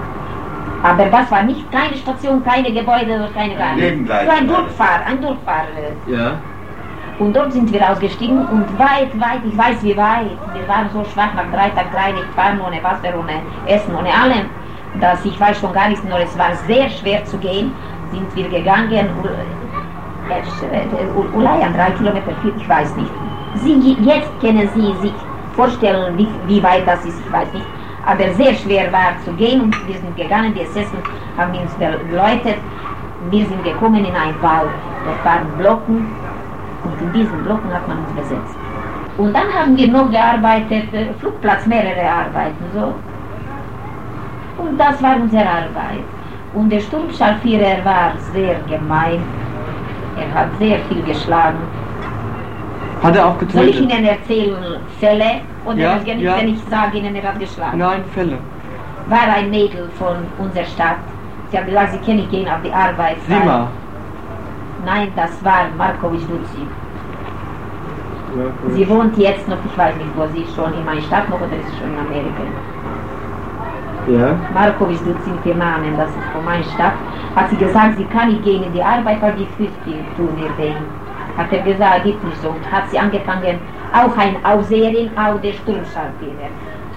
Aber das war nicht keine Station, keine Gebäude, keine gar nichts. Nur ein Durchfahr, ein Durchfahr. Ja. Und dort sind wir ausgestiegen und weit, weit, ich weiß wie weit, wir waren so schwach nach drei Tagen drei nicht fahren, ohne Wasser, ohne Essen, ohne allem, dass ich weiß schon gar nicht, nur es war sehr schwer zu gehen, sind wir gegangen, Ulayan, drei Kilometer, vier, ich weiß nicht. Sie, jetzt können Sie sich vorstellen, wie, wie weit das ist, ich weiß nicht. Aber sehr schwer war zu gehen und wir sind gegangen, die Essessen haben uns beleuchtet. Wir sind gekommen in einen Wald, dort waren Blocken und in diesen Blocken hat man uns besetzt. Und dann haben wir noch gearbeitet, äh, Flugplatz, mehrere Arbeiten, so. Und das war unsere Arbeit. Und der Sturmscharführer war sehr gemein. Er hat sehr viel geschlagen. Hat er auch getötet? Soll ich Ihnen erzählen Fälle? Oder Ja, nicht, ja. wenn ich sage Ihnen, er hat geschlagen? Nein, Fälle. War ein Mädel von unserer Stadt. Sie hat gesagt, sie kann nicht gehen auf die Arbeit. Sima. Nein, das war Markovic Luzi. Sie wohnt jetzt noch, ich weiß nicht, wo sie ist, schon in meiner Stadt noch oder ist sie schon in Amerika. Ja. Markovic Luzi mit dem Namen, das ist von meiner Stadt. Hat sie gesagt, sie kann nicht gehen in die Arbeit, weil die Füße tun ihr weh. Hat er gesagt, geht nicht so. Und hat sie angefangen, auch ein Aufseherin, auch der Sturmscharführer,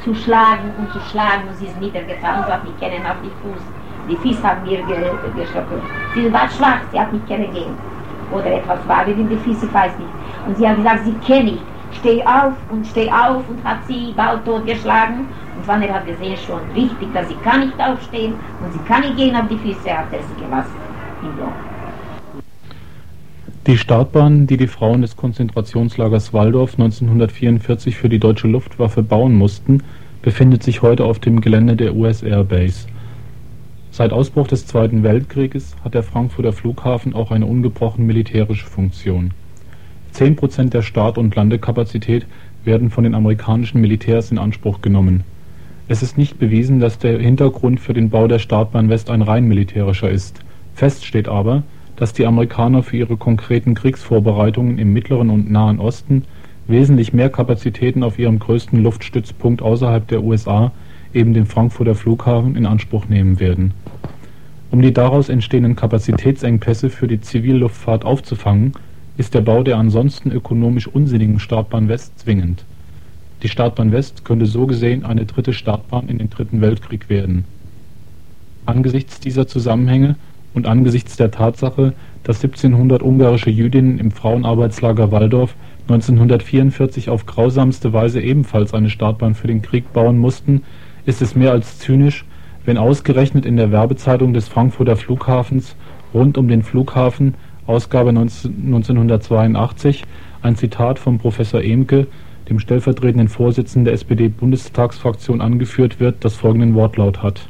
zu schlagen und zu schlagen und sie ist niedergefallen, sie hat nicht können auf die Fuß. Die Füße haben mir ge geschockt. Sie war schwach, sie hat nicht können gehen. Oder etwas war in die Füße, ich weiß nicht. Und sie hat gesagt, sie kenne nicht. Steh auf und steh auf und hat sie bald totgeschlagen. Und wann er hat gesehen schon richtig, dass sie kann nicht aufstehen und sie kann nicht gehen auf die Füße, hat er sie gelassen. Im. Die Startbahn, die die Frauen des Konzentrationslagers Waldorf 1944 für die deutsche Luftwaffe bauen mussten, befindet sich heute auf dem Gelände der US Air Base. Seit Ausbruch des Zweiten Weltkrieges hat der Frankfurter Flughafen auch eine ungebrochen militärische Funktion. 10% der Start- und Landekapazität werden von den amerikanischen Militärs in Anspruch genommen. Es ist nicht bewiesen, dass der Hintergrund für den Bau der Startbahn West ein rein militärischer ist. Fest steht aber, dass die Amerikaner für ihre konkreten Kriegsvorbereitungen im Mittleren und Nahen Osten wesentlich mehr Kapazitäten auf ihrem größten Luftstützpunkt außerhalb der USA, eben dem Frankfurter Flughafen, in Anspruch nehmen werden. Um die daraus entstehenden Kapazitätsengpässe für die Zivilluftfahrt aufzufangen, ist der Bau der ansonsten ökonomisch unsinnigen Startbahn West zwingend. Die Startbahn West könnte so gesehen eine dritte Startbahn in den Dritten Weltkrieg werden. Angesichts dieser Zusammenhänge und angesichts der Tatsache, dass 1700 ungarische Jüdinnen im Frauenarbeitslager Waldorf 1944 auf grausamste Weise ebenfalls eine Startbahn für den Krieg bauen mussten, ist es mehr als zynisch, wenn ausgerechnet in der Werbezeitung des Frankfurter Flughafens rund um den Flughafen, Ausgabe 19, 1982, ein Zitat von Professor Emke, dem stellvertretenden Vorsitzenden der SPD-Bundestagsfraktion, angeführt wird, das folgenden Wortlaut hat.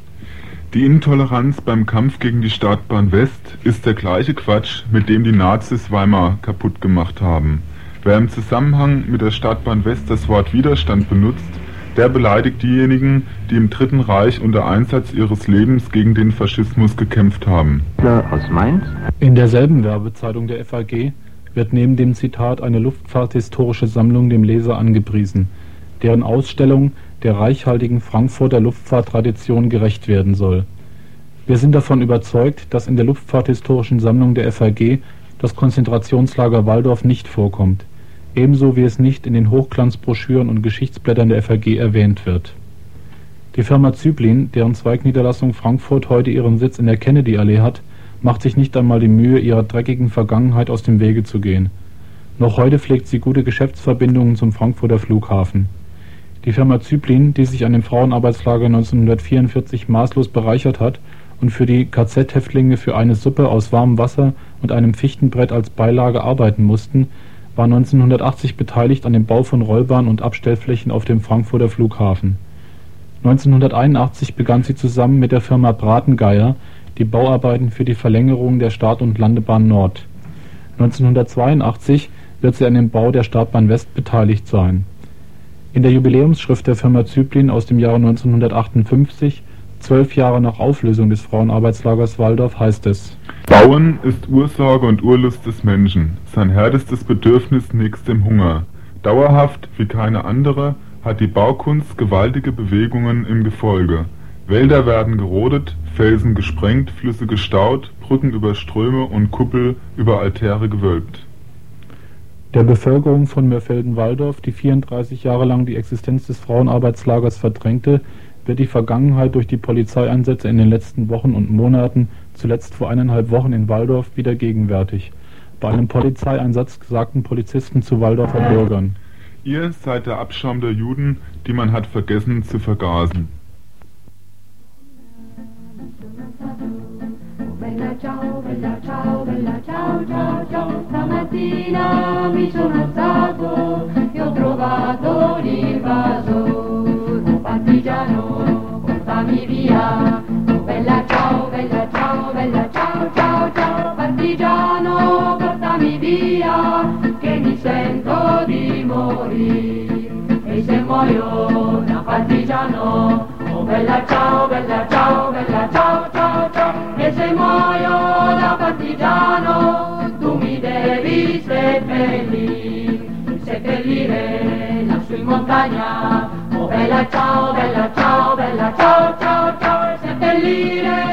Die Intoleranz beim Kampf gegen die Startbahn West ist der gleiche Quatsch, mit dem die Nazis Weimar kaputt gemacht haben. Wer im Zusammenhang mit der Startbahn West das Wort Widerstand benutzt, Der beleidigt diejenigen, die im Dritten Reich unter Einsatz ihres Lebens gegen den Faschismus gekämpft haben. Aus Mainz? In derselben Werbezeitung der FAG wird neben dem Zitat eine luftfahrthistorische Sammlung dem Leser angepriesen, deren Ausstellung der reichhaltigen Frankfurter Luftfahrttradition gerecht werden soll. Wir sind davon überzeugt, dass in der Luftfahrthistorischen Sammlung der FAG das Konzentrationslager Waldorf nicht vorkommt, ebenso wie es nicht in den Hochglanzbroschüren und Geschichtsblättern der FAG erwähnt wird. Die Firma Züblin, deren Zweigniederlassung Frankfurt heute ihren Sitz in der Kennedy-Allee hat, macht sich nicht einmal die Mühe, ihrer dreckigen Vergangenheit aus dem Wege zu gehen. Noch heute pflegt sie gute Geschäftsverbindungen zum Frankfurter Flughafen. Die Firma Züblin, die sich an dem Frauenarbeitslager 1944 maßlos bereichert hat und für die KZ-Häftlinge für eine Suppe aus warmem Wasser und einem Fichtenbrett als Beilage arbeiten mussten, war 1980 beteiligt an dem Bau von Rollbahn und Abstellflächen auf dem Frankfurter Flughafen. 1981 begann sie zusammen mit der Firma Bratengeier die Bauarbeiten für die Verlängerung der Start- und Landebahn Nord. 1982 wird sie an dem Bau der Startbahn West beteiligt sein. In der Jubiläumsschrift der Firma Züblin aus dem Jahre 1958, zwölf Jahre nach Auflösung des Frauenarbeitslagers Waldorf, heißt es Bauen ist Ursorge und Urlust des Menschen, sein härtestes Bedürfnis nächst dem Hunger. Dauerhaft, wie keine andere, hat die Baukunst gewaltige Bewegungen im Gefolge. Wälder werden gerodet, Felsen gesprengt, Flüsse gestaut, Brücken über Ströme und Kuppel über Altäre gewölbt. Der Bevölkerung von Mörfelden-Walldorf, die 34 Jahre lang die Existenz des Frauenarbeitslagers verdrängte, wird die Vergangenheit durch die Polizeieinsätze in den letzten Wochen und Monaten, zuletzt vor eineinhalb Wochen in Walldorf, wieder gegenwärtig. Bei einem Polizeieinsatz sagten Polizisten zu Walldorfer Bürgern. Ihr seid der Abschaum der Juden, die man hat vergessen zu vergasen. Bella ciao, bella ciao, bella ciao, ciao, ciao, stamattina mi sono alzato e ho trovato l'invasor, un partigiano, portami via. Oh bella ciao, bella ciao, bella ciao, ciao, ciao, partigiano, portami via, che mi sento di morire. E se muoio da partigiano, oh bella ciao, bella ciao, bella ciao, ciao, ciao, e se muoio da partigiano, tu mi devi seppellire, seppellire lassù in montagna. Oh bella ciao, bella ciao, bella ciao, ciao, ciao, e seppellire lassù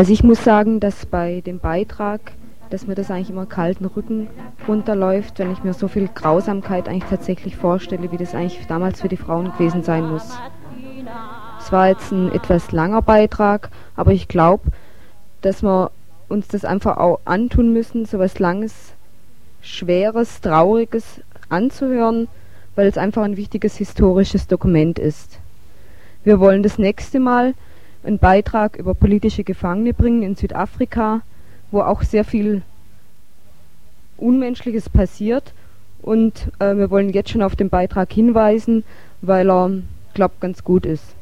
Also ich muss sagen, dass bei dem Beitrag, dass mir das eigentlich immer kalten Rücken runterläuft, wenn ich mir so viel Grausamkeit eigentlich tatsächlich vorstelle, wie das eigentlich damals für die Frauen gewesen sein muss. Es war jetzt ein etwas langer Beitrag, aber ich glaube, dass wir uns das einfach auch antun müssen, so was Langes, Schweres, Trauriges anzuhören, weil es einfach ein wichtiges historisches Dokument ist. Wir wollen das nächste Mal einen Beitrag über politische Gefangene bringen in Südafrika, wo auch sehr viel Unmenschliches passiert. Und äh, wir wollen jetzt schon auf den Beitrag hinweisen, weil er, glaube ganz gut ist.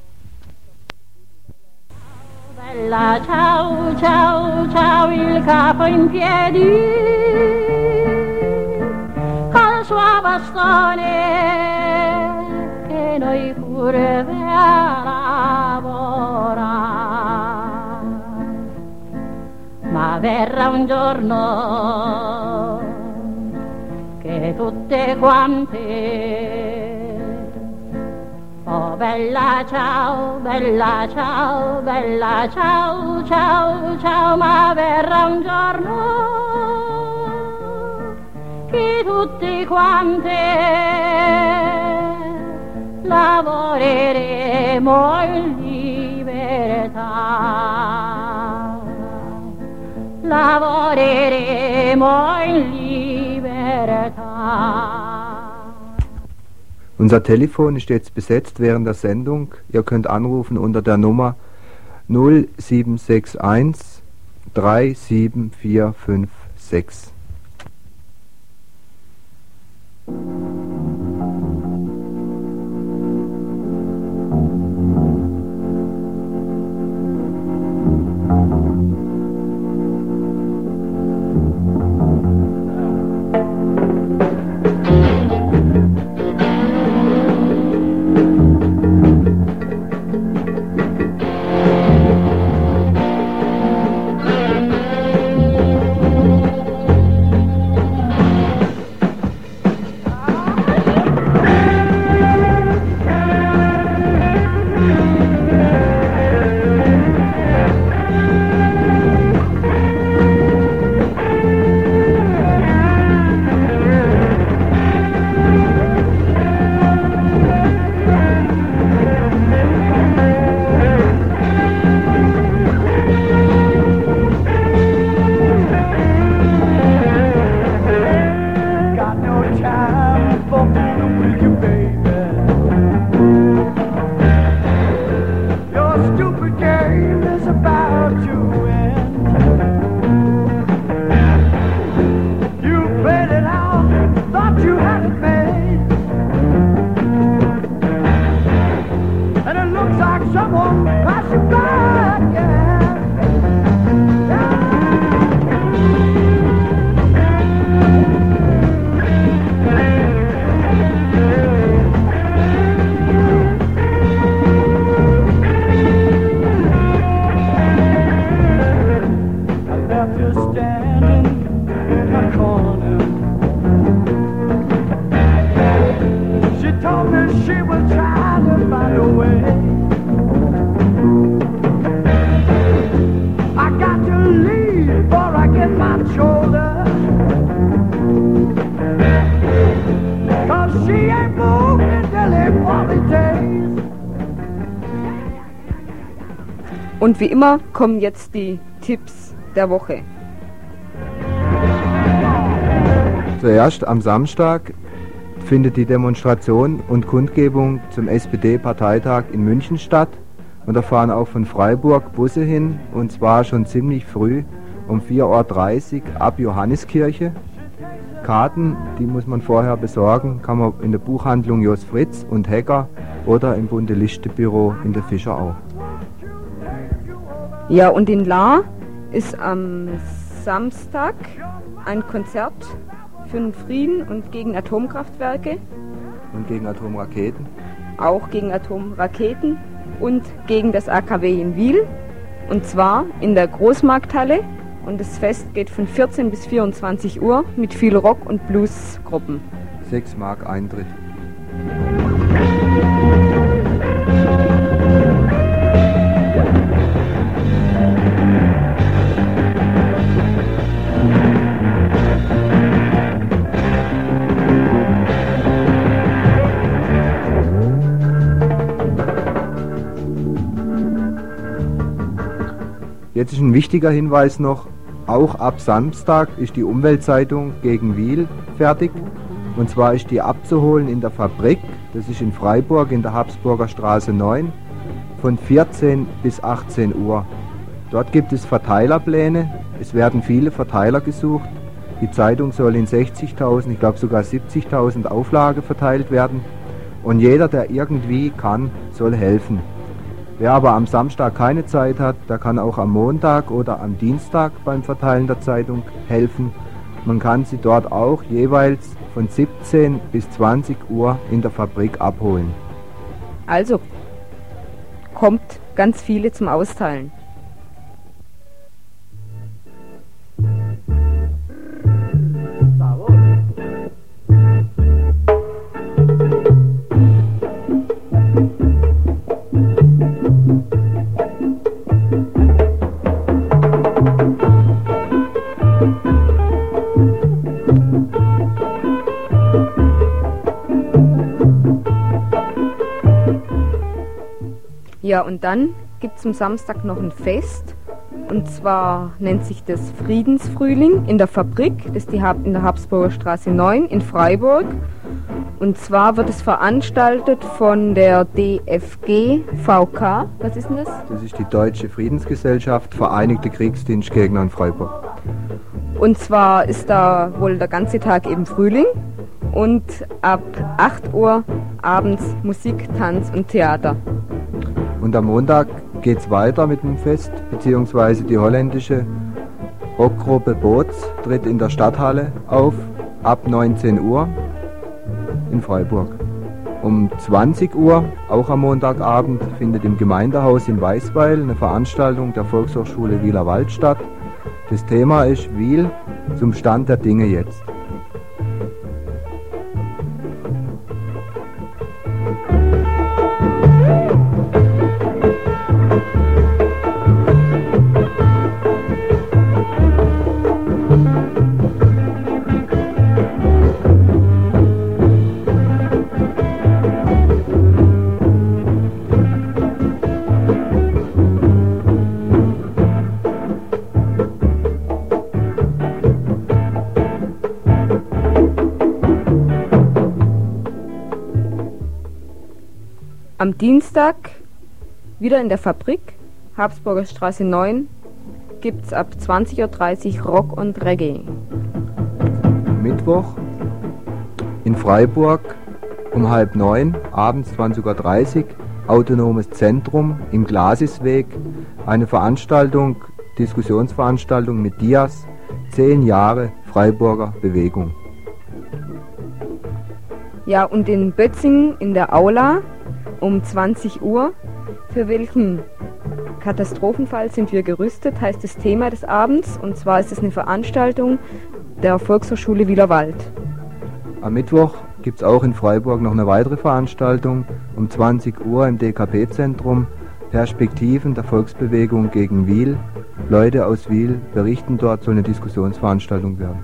Bella ciao ciao ciao il capo in piedi col suo bastone noi pure a lavorare ma verrà un giorno che tutte quante Oh bella ciao, bella ciao, bella ciao, ciao, ciao, ma verrà un giorno che tutti quante lavoreremo in libertà. Lavoreremo in libertà. Unser Telefon ist jetzt besetzt während der Sendung. Ihr könnt anrufen unter der Nummer 0761 37456. Und wie immer kommen jetzt die Tipps der Woche. Zuerst am Samstag findet die Demonstration und Kundgebung zum SPD-Parteitag in München statt. Und da fahren auch von Freiburg Busse hin und zwar schon ziemlich früh um 4.30 Uhr ab Johanneskirche. Karten, die muss man vorher besorgen, kann man in der Buchhandlung Jos Fritz und Hecker oder im Bunte Lichtebüro in der Fischerau. Ja, und in La ist am Samstag ein Konzert für den Frieden und gegen Atomkraftwerke, Und gegen Atomraketen. auch gegen Atomraketen und gegen das AKW in Wiel. Und zwar in der Großmarkthalle. Und das Fest geht von 14 bis 24 Uhr mit viel Rock- und Bluesgruppen. 6 Mark Eintritt. Jetzt ist ein wichtiger Hinweis noch, auch ab Samstag ist die Umweltzeitung gegen Wiel fertig. Und zwar ist die abzuholen in der Fabrik, das ist in Freiburg in der Habsburger Straße 9, von 14 bis 18 Uhr. Dort gibt es Verteilerpläne, es werden viele Verteiler gesucht. Die Zeitung soll in 60.000, ich glaube sogar 70.000 Auflage verteilt werden. Und jeder, der irgendwie kann, soll helfen. Wer aber am Samstag keine Zeit hat, der kann auch am Montag oder am Dienstag beim Verteilen der Zeitung helfen. Man kann sie dort auch jeweils von 17 bis 20 Uhr in der Fabrik abholen. Also, kommt ganz viele zum Austeilen. Ja, und dann gibt es am Samstag noch ein Fest. Und zwar nennt sich das Friedensfrühling in der Fabrik, das ist die Hab in der Habsburger Straße 9 in Freiburg. Und zwar wird es veranstaltet von der DFG VK. Was ist denn das? Das ist die Deutsche Friedensgesellschaft Vereinigte Kriegsdienstgegner in Freiburg. Und zwar ist da wohl der ganze Tag eben Frühling und ab 8 Uhr abends Musik, Tanz und Theater. Und am Montag geht es weiter mit dem Fest, beziehungsweise die holländische Rockgruppe Boots tritt in der Stadthalle auf ab 19 Uhr in Freiburg. Um 20 Uhr, auch am Montagabend, findet im Gemeindehaus in Weißweil eine Veranstaltung der Volkshochschule Wieler Wald statt. Das Thema ist Wiel zum Stand der Dinge jetzt. Dienstag wieder in der Fabrik, Habsburger Straße 9, gibt's ab 20.30 Uhr Rock und Reggae. Mittwoch in Freiburg um halb neun, abends 20.30 Uhr, Autonomes Zentrum im Glasisweg, eine Veranstaltung, Diskussionsveranstaltung mit Dias, zehn Jahre Freiburger Bewegung. Ja, und in Bötzingen in der Aula um 20 Uhr, für welchen Katastrophenfall sind wir gerüstet, heißt das Thema des Abends. Und zwar ist es eine Veranstaltung der Volkshochschule Wielerwald. Am Mittwoch gibt es auch in Freiburg noch eine weitere Veranstaltung um 20 Uhr im DKP-Zentrum. Perspektiven der Volksbewegung gegen Wiel. Leute aus Wiel berichten dort, soll eine Diskussionsveranstaltung werden.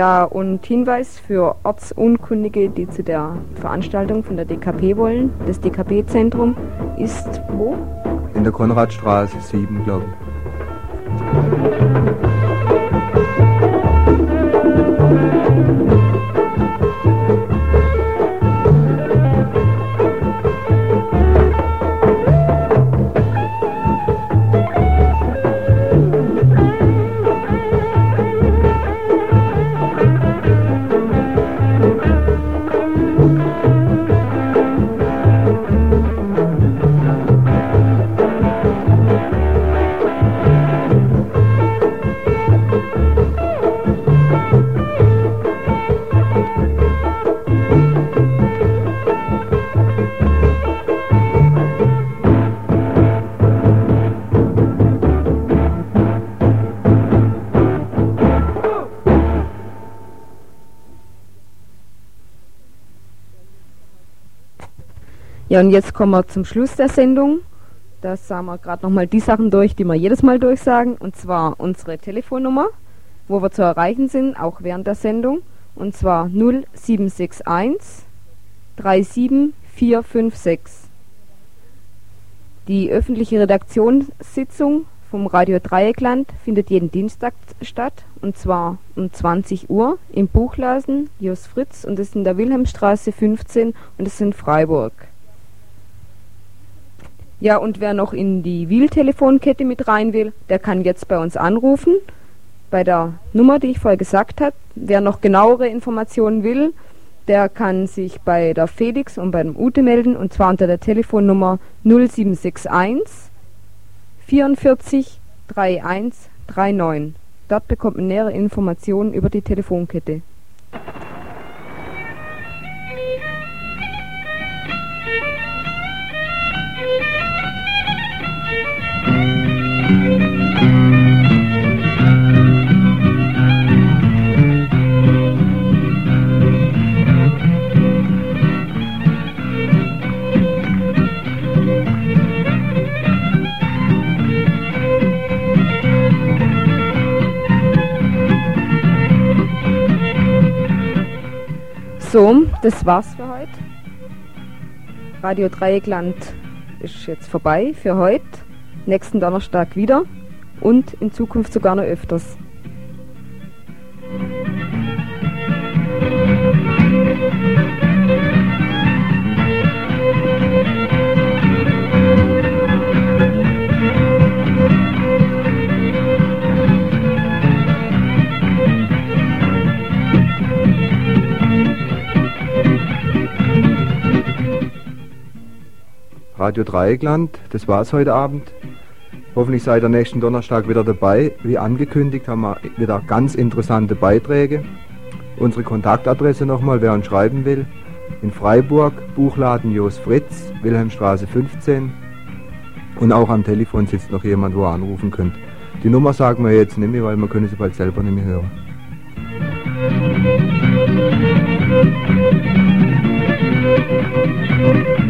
Ja, und Hinweis für Ortsunkundige, die zu der Veranstaltung von der DKP wollen. Das DKP-Zentrum ist wo? In der Konradstraße 7, glaube ich. Ja, jetzt kommen wir zum Schluss der Sendung. Da sagen wir gerade nochmal die Sachen durch, die wir jedes Mal durchsagen. Und zwar unsere Telefonnummer, wo wir zu erreichen sind, auch während der Sendung. Und zwar 0761 37456. Die öffentliche Redaktionssitzung vom Radio Dreieckland findet jeden Dienstag statt. Und zwar um 20 Uhr im Buchladen Jos Fritz. Und das ist in der Wilhelmstraße 15 und das ist in Freiburg. Ja, und wer noch in die Wiel-Telefonkette mit rein will, der kann jetzt bei uns anrufen. Bei der Nummer, die ich vorher gesagt habe. Wer noch genauere Informationen will, der kann sich bei der Felix und bei dem Ute melden. Und zwar unter der Telefonnummer 0761 44 31 39. Dort bekommt man nähere Informationen über die Telefonkette. So, das war's für heute. Radio Dreieckland ist jetzt vorbei für heute. Nächsten Donnerstag wieder und in Zukunft sogar noch öfters. Radio Dreieckland, das war's heute Abend. Hoffentlich seid ihr nächsten Donnerstag wieder dabei. Wie angekündigt haben wir wieder ganz interessante Beiträge. Unsere Kontaktadresse nochmal, wer uns schreiben will. In Freiburg, Buchladen Jos Fritz, Wilhelmstraße 15. Und auch am Telefon sitzt noch jemand, wo ihr anrufen könnt. Die Nummer sagen wir jetzt nicht mehr, weil wir können sie bald selber nicht mehr hören. Thank